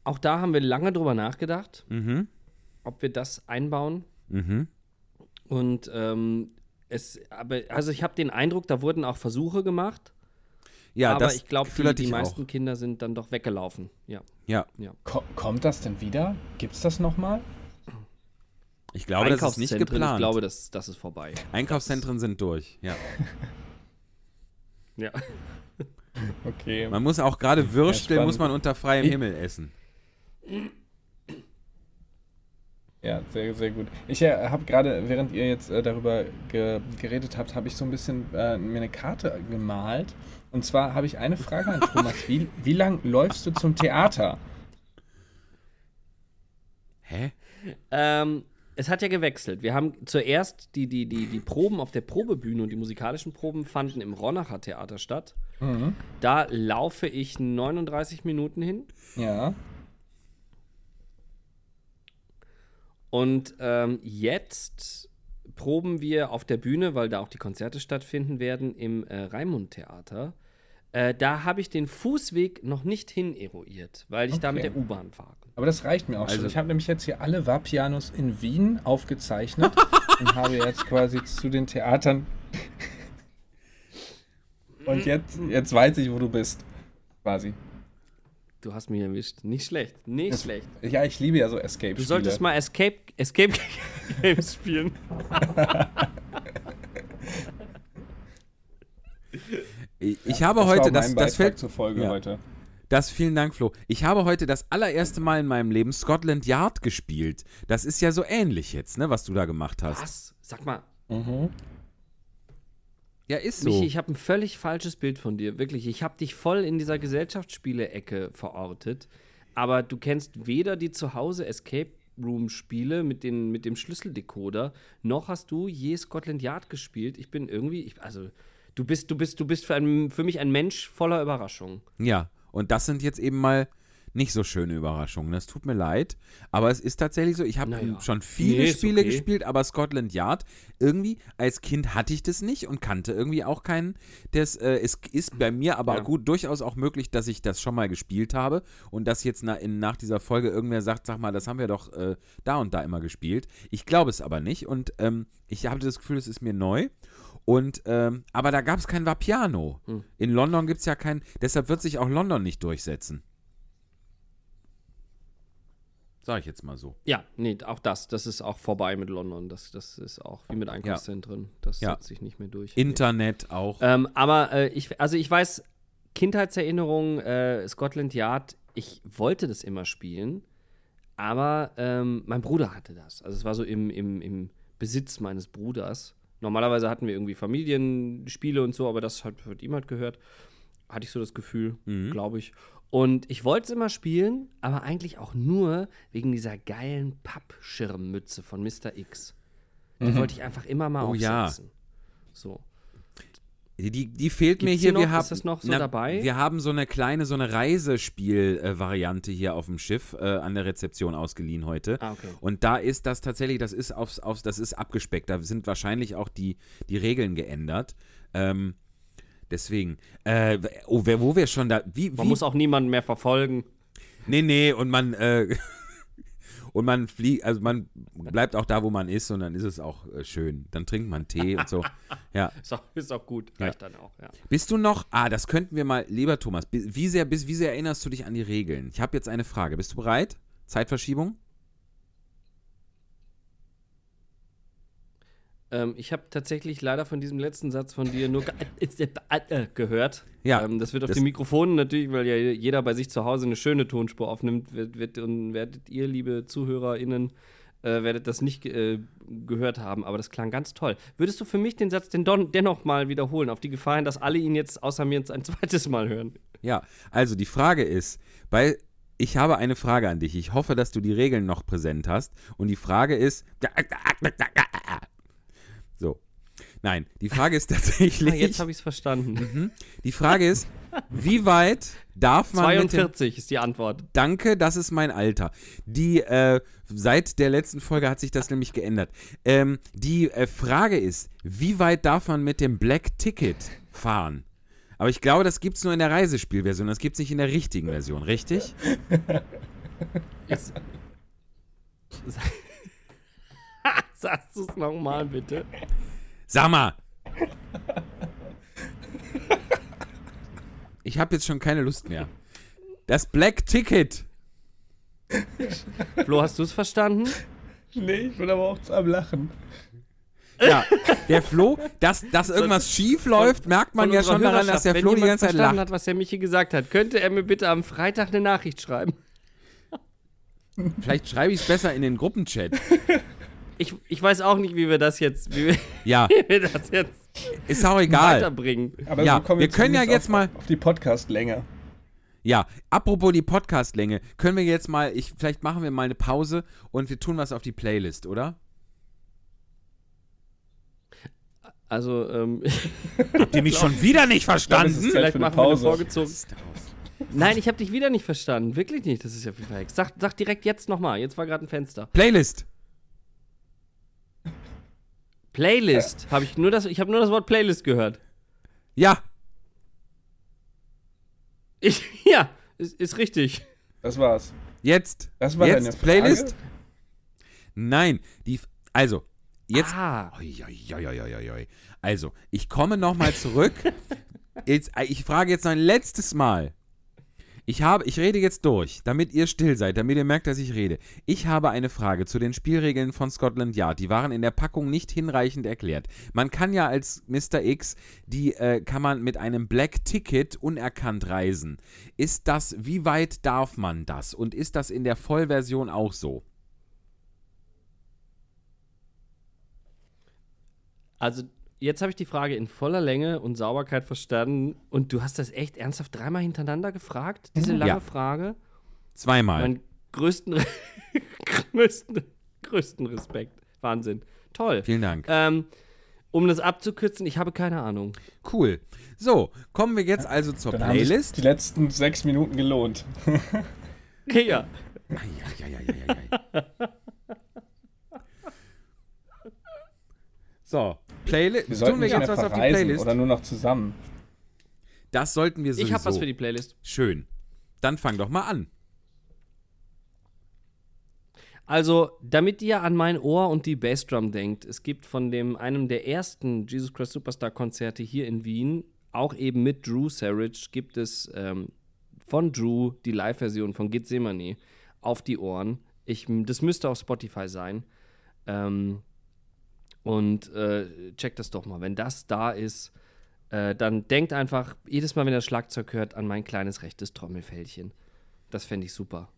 auch da haben wir lange drüber nachgedacht, Mhm. ob wir das einbauen. Mhm. Und ähm, es, aber, also ich habe den Eindruck, da wurden auch Versuche gemacht, Ja, aber das ich glaube, die, die meisten auch. Kinder sind dann doch weggelaufen. Ja. Ja, Ko kommt das denn wieder? Gibt's das nochmal? Ich glaube, das ist nicht geplant. Ich glaube, das, das ist vorbei. Einkaufszentren sind durch, ja. Ja. Okay. Man muss auch gerade Würstel, spannend. muss man unter freiem Himmel essen. Ja, sehr, sehr gut. Ich äh, habe gerade, während ihr jetzt äh, darüber ge geredet habt, habe ich so ein bisschen äh, mir eine Karte gemalt. Und zwar habe ich eine Frage an Thomas. Wie, wie lang läufst du zum Theater? Hä? Ähm, es hat ja gewechselt. Wir haben zuerst die, die, die, die Proben auf der Probebühne und die musikalischen Proben fanden im Ronacher Theater statt. Mhm. Da laufe ich 39 Minuten hin. Ja. Und ähm, jetzt proben wir auf der Bühne, weil da auch die Konzerte stattfinden werden, im äh, Raimund-Theater. Äh, da habe ich den Fußweg noch nicht hin eruiert, weil ich da mit Okay. der U-Bahn fahre. Aber das reicht mir auch Also- schon. Ich habe nämlich jetzt hier alle Vapianos in Wien aufgezeichnet und habe jetzt quasi zu den Theatern. Und jetzt, jetzt weiß ich, wo du bist. Quasi. Du hast mich erwischt. Nicht schlecht. Nicht Das- schlecht. Ja, ich liebe ja so Escape. Du solltest mal Escape, Escape Games spielen. Ich, ich habe heute, das, das fällt, zur Folge Ja. heute. Das, vielen Dank, Flo. Ich habe heute das allererste Mal in meinem Leben Scotland Yard gespielt. Das ist ja so ähnlich jetzt, ne, was du da gemacht hast. Was? Sag mal, Mhm. Ja, ist so. Michi, ich habe ein völlig falsches Bild von dir. Wirklich. Ich habe dich voll in dieser Gesellschaftsspiele-Ecke verortet. Aber du kennst weder die Zuhause Escape Room-Spiele mit, den- mit dem Schlüsseldecoder, noch hast du je Scotland Yard gespielt. Ich bin irgendwie, ich, also, du bist, du bist, du bist für, ein, für mich ein Mensch voller Überraschungen. ja, und das sind jetzt eben mal nicht so schöne Überraschungen. Das tut mir leid. Aber es ist tatsächlich so, ich habe Naja. schon viele Nee, Spiele okay. gespielt, aber Scotland Yard, irgendwie, als Kind hatte ich das nicht und kannte irgendwie auch keinen. Das, äh, es ist bei mir aber Ja. gut durchaus auch möglich, dass ich das schon mal gespielt habe und dass jetzt na, in, nach dieser Folge irgendwer sagt, sag mal, das haben wir doch äh, da und da immer gespielt. Ich glaube es aber nicht und ähm, ich habe das Gefühl, es ist mir neu. Und, ähm, aber da gab es kein Vapiano. Hm. In London gibt es ja kein, deshalb wird sich auch London nicht durchsetzen. Sag ich jetzt mal so. Ja, nee, auch das. Das ist auch vorbei mit London. Das, das ist auch wie mit Einkaufszentren. Das Ja. setzt sich nicht mehr durch. Internet auch. Ähm, aber äh, ich, also ich weiß, Kindheitserinnerung, äh, Scotland Yard, ich wollte das immer spielen, aber ähm, mein Bruder hatte das. Also es war so im, im, im Besitz meines Bruders. Normalerweise hatten wir irgendwie Familienspiele und so, aber das hat, hat ihm halt gehört. Hatte ich so das Gefühl, Mhm. glaube ich. Und ich wollte es immer spielen, aber eigentlich auch nur wegen dieser geilen Pappschirmmütze von Mr. X. Die wollte ich einfach immer mal Oh ja. aufsetzen. So. Die, die fehlt mir Gibt's hier. die wir noch? haben, Ist das noch so dabei? Wir haben so eine kleine, so eine Reisespiel-Variante hier auf dem Schiff äh, an der Rezeption ausgeliehen heute. Ah, okay. Und da ist das tatsächlich, das ist aufs, aufs, das ist abgespeckt. Da sind wahrscheinlich auch die, die Regeln geändert. Ähm, deswegen, äh, oh, wer, wo wir schon da, wie, Man wie muss auch niemanden mehr verfolgen. Nee, nee, und man, äh, Und man fliegt, also man bleibt auch da, wo man ist und dann ist es auch äh, schön. Dann trinkt man Tee und so. Ja. Ist auch, ist auch gut, Ja. reicht dann auch, ja. Bist du noch, ah, das könnten wir mal, lieber Thomas, wie sehr, bis, wie sehr erinnerst du dich an die Regeln? Ich habe jetzt eine Frage. Bist du bereit? Zeitverschiebung? Ähm, ich habe tatsächlich leider von diesem letzten Satz von dir nur ge äh, gehört. Ja, Ähm, das wird auf das- den Mikrofonen natürlich, weil ja jeder bei sich zu Hause eine schöne Tonspur aufnimmt, wird, wird, und werdet ihr, liebe ZuhörerInnen, äh, werdet das nicht äh, gehört haben, aber das klang ganz toll. Würdest du für mich den Satz denn don, dennoch mal wiederholen, auf die Gefahr hin, dass alle ihn jetzt außer mir jetzt ein zweites Mal hören? Ja, also die Frage ist, bei, ich habe eine Frage an dich. Ich hoffe, dass du die Regeln noch präsent hast. Und die Frage ist, so. Nein, die Frage ist Ah, tatsächlich, jetzt habe ich es verstanden. Mhm. die Frage ist, wie weit darf man mit dem, 42 ist die Antwort. Danke, das ist mein Alter. Die, äh, seit der letzten Folge hat sich das nämlich geändert. Ähm, die äh, Frage ist, wie weit darf man mit dem Black Ticket fahren? Aber ich glaube, das gibt es nur in der Reisespielversion, das gibt es nicht in der richtigen Version, richtig? Ist, Sagst du es nochmal, bitte? Sag mal! Ich habe jetzt schon keine Lust mehr. Das Black Ticket. Flo, hast du es verstanden? Nee, ich bin aber auch am Lachen. Ja, der Flo, dass, dass irgendwas schief läuft, merkt man ja schon daran, dass der wenn Flo die jemand ganze Zeit verstanden lacht. hat, was der Michi gesagt hat, könnte er mir bitte am Freitag eine Nachricht schreiben? Vielleicht schreibe ich es besser in den Gruppenchat. Ich, ich weiß auch nicht, wie wir das jetzt, wie wir, Ja, wie wir das jetzt ist auch egal. weiterbringen. Aber Ja, so kommen wir können ja jetzt auf, mal- auf die Podcast-Länge. Ja, apropos die Podcastlänge, können wir jetzt mal, ich, vielleicht machen wir mal eine Pause und wir tun was auf die Playlist, oder? Also, ähm, Habt ihr mich schon wieder nicht glaube, verstanden? Zeit vielleicht machen wir eine Pause. vorgezogen. Nein, ich habe dich wieder nicht verstanden. Wirklich nicht. Das ist ja viel verhext. Sag, sag direkt jetzt nochmal. Jetzt war gerade ein Fenster. Playlist. Playlist. Habe ich nur das, ich habe nur das Wort Playlist gehört. Ja, Ich, ja, ist, ist richtig. Das war's. jetzt. Das war jetzt deine Frage? Playlist. Nein, die, also, jetzt. Ah, Oi, oi, oi, oi, oi, oi. Also, ich komme nochmal zurück. jetzt, ich frage jetzt noch ein letztes Mal. Ich habe, ich rede jetzt durch, damit ihr still seid, damit ihr merkt, dass ich rede. Ich habe eine Frage zu den Spielregeln von Scotland Yard. Die waren in der Packung nicht hinreichend erklärt. Man kann ja als Mr. X, die äh, kann man mit einem Black Ticket unerkannt reisen. Ist das, wie weit darf man das? Und ist das in der Vollversion auch so? also jetzt habe ich die Frage in voller Länge und Sauberkeit verstanden. Und du hast das echt ernsthaft dreimal hintereinander gefragt? Diese lange Ja. Frage? Zweimal. Mein größten, größten, größten Respekt. Wahnsinn. Toll. Vielen Dank. Ähm, um das abzukürzen, ich habe keine Ahnung. Cool. So, kommen wir jetzt also zur Dann haben sich Playlist. die letzten sechs Minuten gelohnt. Ja. Eieieiei. So, Playlist. Wir Tun sollten wir nicht jetzt mehr was auf die Playlist? oder nur noch zusammen. Das sollten wir sowieso. Ich habe was für die Playlist. Schön. Dann fang doch mal an. Also, damit ihr an mein Ohr und die Bassdrum denkt, es gibt von dem einem der ersten Jesus Christ Superstar Konzerte hier in Wien, auch eben mit Drew Sarich, gibt es ähm, von Drew die Live-Version von Gethsemane auf die Ohren. Ich, das müsste auf Spotify sein. Ähm, und äh, checkt das doch mal. Wenn das da ist, äh, dann denkt einfach jedes Mal, wenn ihr das Schlagzeug hört, an mein kleines rechtes Trommelfellchen. Das fände ich super.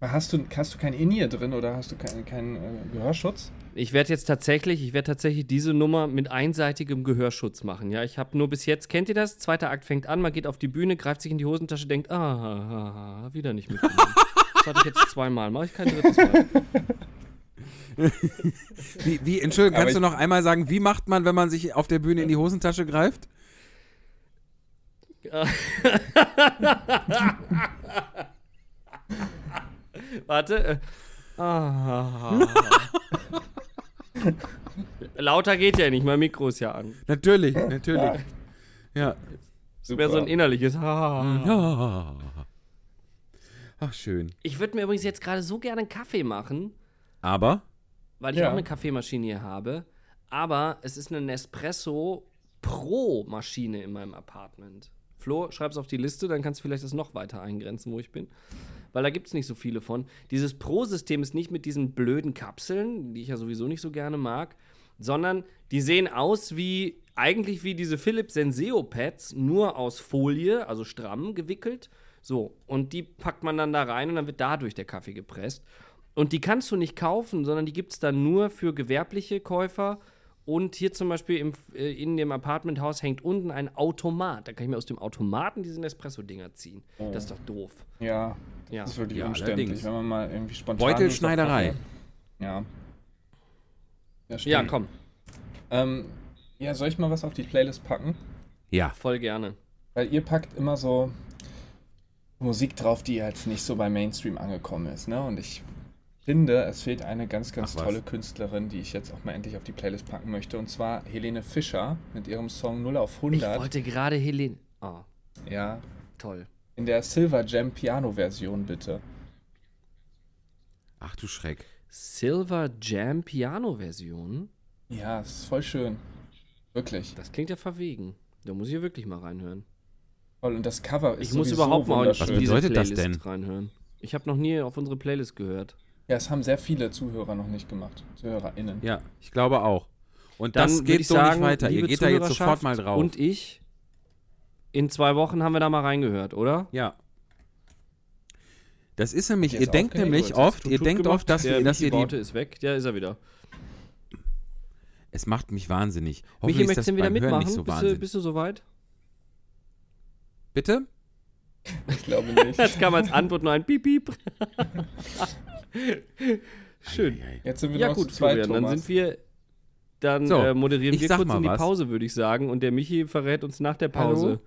Hast du, hast du kein In-Ear drin oder hast du keinen kein, äh, Gehörschutz? Ich werde jetzt tatsächlich, ich werde tatsächlich diese Nummer mit einseitigem Gehörschutz machen. Ja, ich habe nur bis jetzt, kennt ihr das? Zweiter Akt fängt an, man geht auf die Bühne, greift sich in die Hosentasche, denkt, ah, ah, ah wieder nicht mitgenommen. das hatte ich jetzt zweimal, mache ich kein drittes Mal. Wie, wie Entschuldigung, kannst du ich- noch einmal sagen, wie macht man, wenn man sich auf der Bühne in die Hosentasche greift? Warte. Äh, ah, Lauter geht ja nicht, mein Mikro ist ja an. Natürlich, natürlich. Ja. Das wäre so ein innerliches. Ja. Ach, schön. Ich würde mir übrigens jetzt gerade so gerne einen Kaffee machen. Aber weil ich Ja. auch eine Kaffeemaschine hier habe. Aber es ist eine Nespresso Pro-Maschine in meinem Apartment. Flo, schreib's auf die Liste, dann kannst du vielleicht das noch weiter eingrenzen, wo ich bin. Weil da gibt es nicht so viele von. Dieses Pro-System ist nicht mit diesen blöden Kapseln, die ich ja sowieso nicht so gerne mag, sondern die sehen aus wie, eigentlich wie diese Philips Senseo-Pads, nur aus Folie, also stramm gewickelt. So, und die packt man dann da rein und dann wird dadurch der Kaffee gepresst. Und die kannst du nicht kaufen, sondern die gibt es dann nur für gewerbliche Käufer. Und hier zum Beispiel im, äh, in dem Apartmenthaus hängt unten ein Automat. Da kann ich mir aus dem Automaten diese Nespresso-Dinger ziehen. Das ist doch doof. Ja, Ja. das ist wirklich Ja, umständlich, allerdings. wenn man mal irgendwie spontan. Beutelschneiderei. Ja. Ja, stimmt. Ja, komm, Ähm, ja, soll ich mal was auf die Playlist packen? ja, voll gerne. Weil ihr packt immer so Musik drauf, die jetzt nicht so beim Mainstream angekommen ist, ne? Und ich finde, es fehlt eine ganz, ganz Ach was. tolle Künstlerin, die ich jetzt auch mal endlich auf die Playlist packen möchte. Und zwar Helene Fischer mit ihrem Song 0 auf Ich 100. wollte gerade Helene. Oh, Ja, toll. in der Silver Jam Piano-Version bitte. ach du Schreck. Silver Jam Piano-Version? Ja, es ist voll schön. Wirklich. Das klingt ja verwegen. Da muss ich ja wirklich mal reinhören. Voll. Und das Cover ist Ich muss überhaupt mal auf wunderschön. Was diese bedeutet das Playlist denn? reinhören. Ich habe noch nie auf unsere Playlist gehört. Ja, es haben sehr viele Zuhörer noch nicht gemacht. ZuhörerInnen. Ja, ich glaube auch. Und Dann das würd geht ich so sagen, nicht weiter. Ihr geht da jetzt sofort mal drauf. Und ich, in zwei Wochen haben wir da mal reingehört, oder? ja. Das ist nämlich, ihr denkt nämlich oft, ihr denkt oft, dass der wir, dass Michi ihr die. Baute ist weg. Ja, ist er wieder. Es macht mich wahnsinnig. Michi, Hoffentlich ist möchtest du wieder mitmachen? nicht so bist, du, wahnsinnig. bist du soweit? Bitte? Ich glaube nicht. Das kam als Antwort nur ein Piep, Piep. Schön. Eieiei. Jetzt sind wir Ja noch gut, zu zweit, Florian, dann sind wir, dann So, äh, moderieren wir kurz mal in die was. Pause, würde ich sagen. Und der Michi verrät uns nach der Pause, Hallo?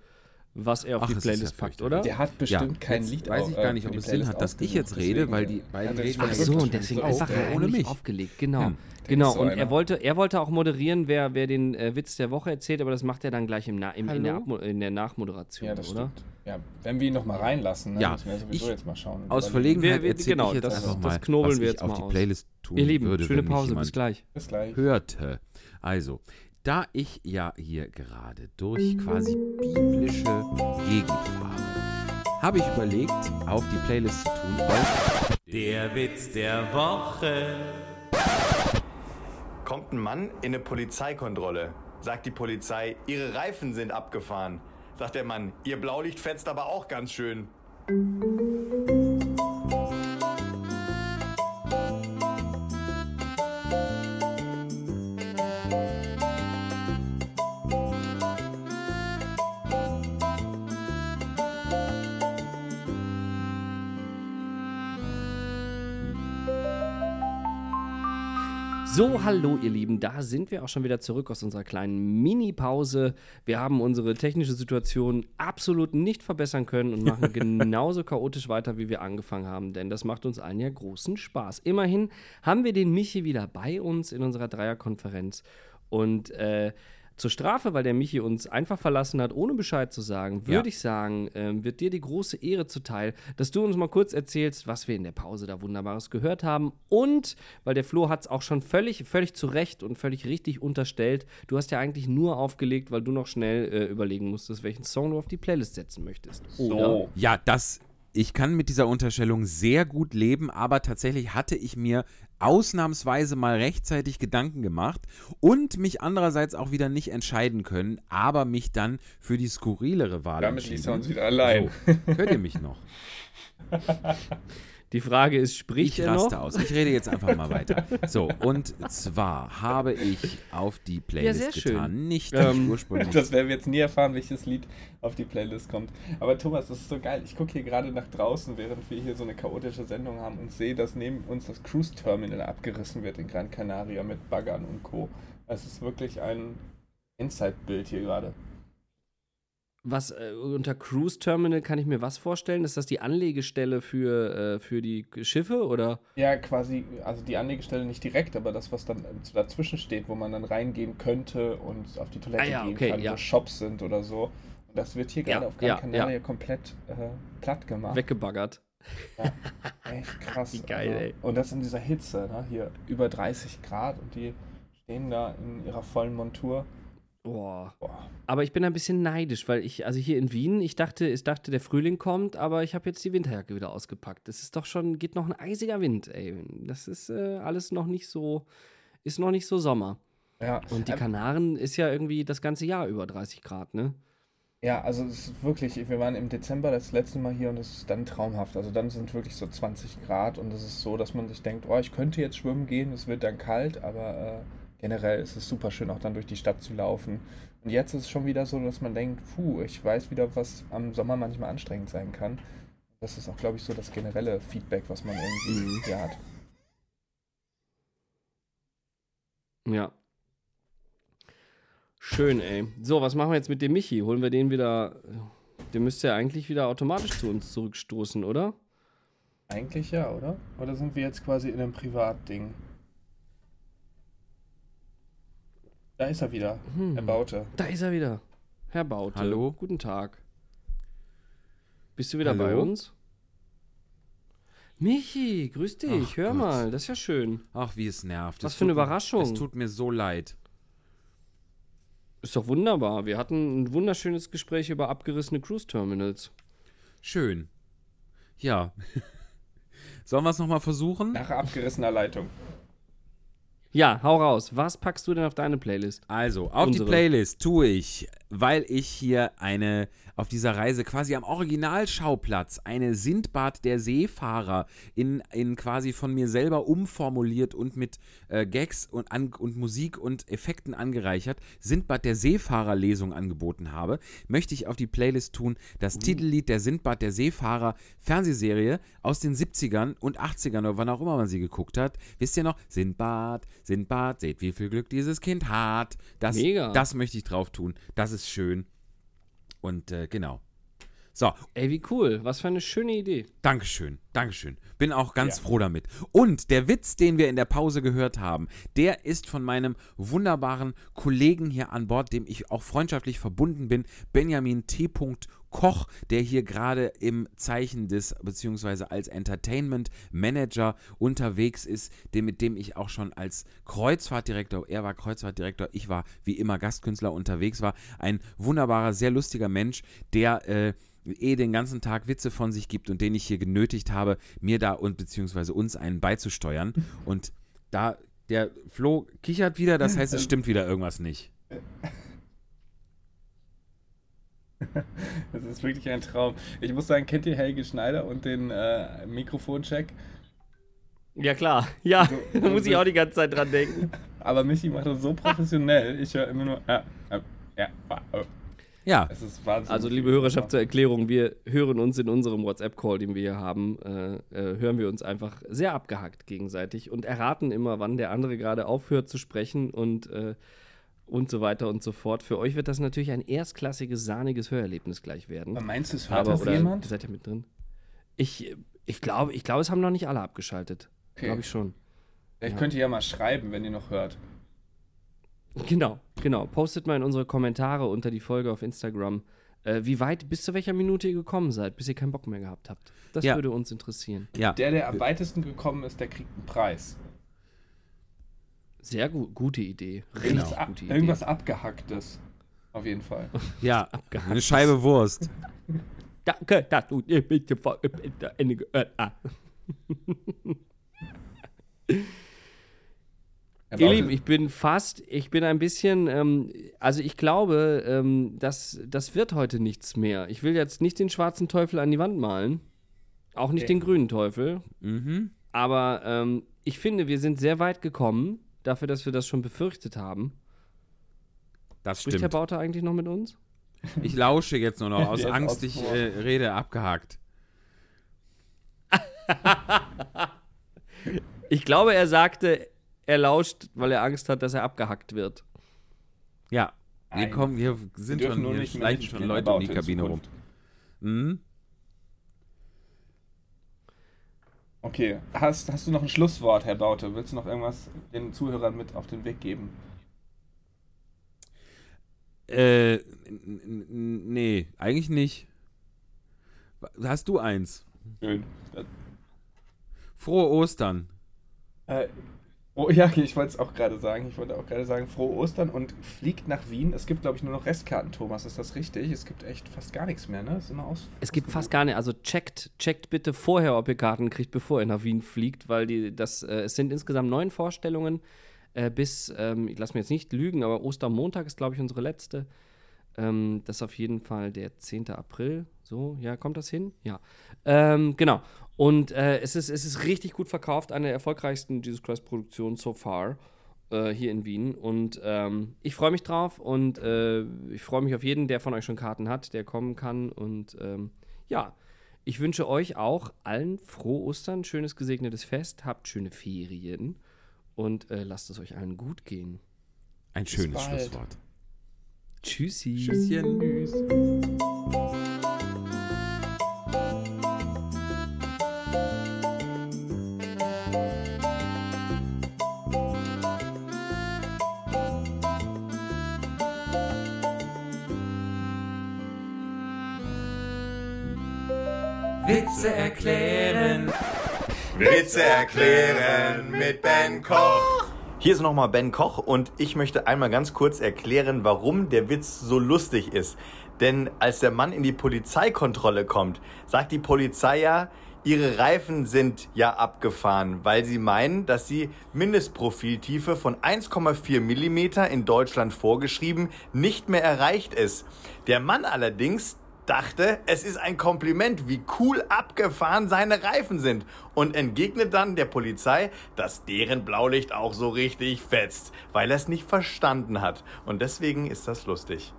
Was er auf Ach, die ist ja Playlist packt, oder? Der hat bestimmt kein jetzt Lied weiß ich gar äh, nicht, ob die es Sinn hat, dass ich jetzt rede, deswegen, weil die äh, beiden hat er reden Ach ja so, und deswegen so einfach aufgeregt. ohne mich. aufgelegt, genau. Hm. Genau, ist so und einer. er wollte, er wollte auch moderieren, wer, wer den äh, Witz der Woche erzählt, aber das macht er dann gleich im Na im, in, der in der Nachmoderation, Ja, das oder? stimmt. Ja, wenn wir ihn noch mal reinlassen, ne, Ja, müssen wir sowieso ich- jetzt mal schauen. Aus. Verlegenheit Wir- erzähle genau, ich jetzt das- einfach das mal, knobeln was wir ich jetzt auf mal die. Playlist tun Ihr Lieben, würde, schöne Pause, bis gleich. Bis gleich. hörte. Also, da ich ja hier gerade durch quasi biblische Gegend fahre, habe ich überlegt, auf die Playlist zu tun, Der Witz der Woche. Kommt ein Mann in eine Polizeikontrolle. Sagt die Polizei, ihre Reifen sind abgefahren. Sagt der Mann, ihr Blaulicht fetzt aber auch ganz schön. So, hallo ihr Lieben, da sind wir auch schon wieder zurück aus unserer kleinen Mini-Pause. Wir haben unsere technische Situation absolut nicht verbessern können und machen genauso chaotisch weiter, wie wir angefangen haben, denn das macht uns allen ja großen Spaß. Immerhin haben wir den Michi wieder bei uns in unserer Dreierkonferenz und äh, zur Strafe, weil der Michi uns einfach verlassen hat, ohne Bescheid zu sagen, würde Ja. ich sagen, ähm, wird dir die große Ehre zuteil, dass du uns mal kurz erzählst, was wir in der Pause da Wunderbares gehört haben. Und, weil der Flo hat es auch schon völlig, völlig zu Recht und völlig richtig unterstellt, du hast ja eigentlich nur aufgelegt, weil du noch schnell äh, überlegen musstest, welchen Song du auf die Playlist setzen möchtest. Oder? So. Ja, das, ich kann mit dieser Unterstellung sehr gut leben, aber tatsächlich hatte ich mir ausnahmsweise mal rechtzeitig Gedanken gemacht und mich andererseits auch wieder nicht entscheiden können, aber mich dann für die skurrilere Wahl Damit entschieden. ließ er uns wieder allein. So, hört ihr mich noch? Die Frage ist, spricht Ich er noch? raste aus. Ich rede jetzt einfach mal weiter. So, und zwar habe ich auf die Playlist sehr schön. getan, nicht Ähm, die ursprünglich. Das werden wir jetzt nie erfahren, welches Lied auf die Playlist kommt. Aber Thomas, das ist so geil. Ich gucke hier gerade nach draußen, während wir hier so eine chaotische Sendung haben und sehe, dass neben uns das Cruise Terminal abgerissen wird in Gran Canaria mit Baggern und Co. Es ist wirklich ein Inside-Bild hier gerade. Was äh, unter Cruise Terminal kann ich mir was vorstellen? Ist das die Anlegestelle für, äh, für die Schiffe oder? Ja, quasi, also die Anlegestelle nicht direkt, aber das, was dann dazwischen steht, wo man dann reingehen könnte und auf die Toilette Ah ja, gehen okay, kann, ja. wo Shops sind oder so. Und das wird hier Ja, gerade auf Gran ja, Canaria komplett äh, platt gemacht. Weggebaggert. Ja, echt krass. krass. Wie geil, also, ey. Und das in dieser Hitze, ne? Hier über 30 Grad und die stehen da in ihrer vollen Montur. Boah. Aber ich bin ein bisschen neidisch, weil ich, also hier in Wien, ich dachte, ich dachte, der Frühling kommt, aber ich habe jetzt die Winterjacke wieder ausgepackt. Es ist doch schon, geht noch ein eisiger Wind, ey. Das ist äh, alles noch nicht so, ist noch nicht so Sommer. Ja, Und die ähm, Kanaren ist ja irgendwie das ganze Jahr über 30 Grad, ne? ja, also es ist wirklich, wir waren im Dezember das letzte Mal hier und es ist dann traumhaft. Also dann sind wirklich so 20 Grad und es ist so, dass man sich denkt, oh, ich könnte jetzt schwimmen gehen, es wird dann kalt, aber äh, generell ist es super schön, auch dann durch die Stadt zu laufen. Und jetzt ist es schon wieder so, dass man denkt, puh, ich weiß wieder, was am Sommer manchmal anstrengend sein kann. Das ist auch, glaube ich, so das generelle Feedback, was man irgendwie Mhm. hier hat. Ja. Schön, ey. So, was machen wir jetzt mit dem Michi? Holen wir den wieder. Der müsste ja eigentlich wieder automatisch zu uns zurückstoßen, oder? Eigentlich ja, oder? Oder sind wir jetzt quasi in einem Privatding? Da ist er wieder, Hm. Herr Baute. Da ist er wieder. Herr Baute. Hallo. Guten Tag. Bist du wieder Hallo. bei uns? Michi, grüß dich. Ach Hör Gott. mal, das ist ja schön. Ach, wie es nervt. Was Es für eine tut mir- Überraschung. Es tut mir so leid. Ist doch wunderbar. Wir hatten ein wunderschönes Gespräch über abgerissene Cruise Terminals. Schön. Ja. Sollen wir es nochmal versuchen? Nach abgerissener Leitung. Ja, hau raus. Was packst du denn auf deine Playlist? Also, auf Unsere. die Playlist tue ich, weil ich hier eine, auf dieser Reise quasi am Originalschauplatz, eine Sindbad der Seefahrer in, in quasi von mir selber umformuliert und mit äh, Gags und, an, und Musik und Effekten angereichert, Sindbad der Seefahrer Lesung angeboten habe, möchte ich auf die Playlist tun das Titellied der Sindbad der Seefahrer Fernsehserie aus den 70ern und 80ern oder wann auch immer man sie geguckt hat. Wisst ihr noch? Sindbad, Sindbad, seht wie viel Glück dieses Kind hat. Das, Mega. das möchte ich drauf tun. Das ist schön. Und äh, genau. So, Ey, wie cool. Was für eine schöne Idee. Dankeschön, Dankeschön. Bin auch ganz Ja. froh damit. Und der Witz, den wir in der Pause gehört haben, der ist von meinem wunderbaren Kollegen hier an Bord, dem ich auch freundschaftlich verbunden bin, Benjamin T. Koch, der hier gerade im Zeichen des, beziehungsweise als Entertainment Manager unterwegs ist, dem, mit dem ich auch schon als Kreuzfahrtdirektor, er war Kreuzfahrtdirektor, ich war wie immer Gastkünstler unterwegs war. Ein wunderbarer, sehr lustiger Mensch, der äh, eh den ganzen Tag Witze von sich gibt und den ich hier genötigt habe, mir da und beziehungsweise uns einen beizusteuern. Und da, der Flo kichert wieder, das heißt, es stimmt wieder irgendwas nicht. Das ist wirklich ein Traum. Ich muss sagen, kennt ihr Helge Schneider und den äh, Mikrofoncheck? Ja, klar. Ja, So- da so muss ich auch die ganze Zeit dran denken. Aber Michi macht das so professionell. Ich höre immer nur. Ja, ja, ja. Ja, Es ist Wahnsinn. Also, liebe Hörerschaft, zur Erklärung, wir hören uns in unserem WhatsApp-Call, den wir hier haben, äh, äh, hören wir uns einfach sehr abgehackt gegenseitig und erraten immer, wann der andere gerade aufhört zu sprechen und, äh, und so weiter und so fort. Für euch wird das natürlich ein erstklassiges, sahniges Hörerlebnis gleich werden. Aber meinst du, es hört Aber das jemand? ihr seid ja mit drin. Ich, ich glaube, ich glaube, es haben noch nicht alle abgeschaltet. Okay. Glaube ich schon. Vielleicht Ja. könnt ihr ja mal schreiben, wenn ihr noch hört. Genau, genau. Postet mal in unsere Kommentare unter die Folge auf Instagram, äh, wie weit, bis zu welcher Minute ihr gekommen seid, bis ihr keinen Bock mehr gehabt habt. Das Ja. würde uns interessieren. ja. Der, der am weitesten gekommen ist, der kriegt einen Preis. Sehr gut, gute Idee. Richtig Irgendwas, ab, gute Idee. irgendwas abgehacktes. Auf jeden Fall. Ja, abgehakt. eine Scheibe Wurst. Danke, dass du dir bitte vor Ende gehört hast. Herr Ihr Lieben, ich bin fast, ich bin ein bisschen, ähm, also ich glaube, ähm, das, das wird heute nichts mehr. Ich will jetzt nicht den schwarzen Teufel an die Wand malen, auch nicht Okay. den grünen Teufel, Mhm. aber ähm, ich finde, wir sind sehr weit gekommen, dafür, dass wir das schon befürchtet haben. Das Spricht Herr stimmt. Bauter eigentlich noch mit uns? Ich lausche jetzt nur noch aus Der Angst, ich äh, rede abgehakt. Ich glaube, er sagte, er lauscht, weil er Angst hat, dass er abgehackt wird. Ja, Nein. kommen, hier wir sind schon, nur hier schleichen schon Herr Leute um die Kabine rum. Zukunft. Mhm. Okay, hast, hast du noch ein Schlusswort, Herr Baute? Willst du noch irgendwas den Zuhörern mit auf den Weg geben? Äh, nee, eigentlich nicht. Hast du eins? Schön. Frohe Ostern. Äh, oh ja, ich wollte es auch gerade sagen. Ich wollte auch gerade sagen, frohe Ostern und fliegt nach Wien. Es gibt, glaube ich, nur noch Restkarten, Thomas. Ist das richtig? Es gibt echt fast gar nichts mehr, ne? Ist immer aus. Es gibt fast gar nicht, also checkt, checkt bitte vorher, ob ihr Karten kriegt, bevor ihr nach Wien fliegt, weil die, das, äh, es sind insgesamt neun Vorstellungen äh, bis, ähm, ich lasse mir jetzt nicht lügen, aber Ostermontag ist, glaube ich, unsere letzte. Ähm, das ist auf jeden Fall der 10. April. So, ja, kommt das hin? Ja. Ähm, genau. Und äh, es, ist, es ist richtig gut verkauft, eine der erfolgreichsten Jesus Christ Produktionen so far äh, hier in Wien. Und ähm, ich freue mich drauf und äh, ich freue mich auf jeden, der von euch schon Karten hat, der kommen kann. Und ähm, ja, ich wünsche euch auch allen frohe Ostern, schönes gesegnetes Fest, habt schöne Ferien und äh, lasst es euch allen gut gehen. Ein schönes. Schlusswort. Tschüssi. Tschüsschen. Tschüss. Erklären. Witze erklären mit Ben Koch. Hier ist nochmal Ben Koch und ich möchte einmal ganz kurz erklären, warum der Witz so lustig ist. Denn als der Mann in die Polizeikontrolle kommt, sagt die Polizei ja, ihre Reifen sind ja abgefahren, weil sie meinen, dass die Mindestprofiltiefe von 1,4 mm in Deutschland vorgeschrieben nicht mehr erreicht ist. Der Mann allerdings dachte, es ist ein Kompliment, wie cool abgefahren seine Reifen sind und entgegnet dann der Polizei, dass deren Blaulicht auch so richtig fetzt, weil er es nicht verstanden hat. Und deswegen ist das lustig.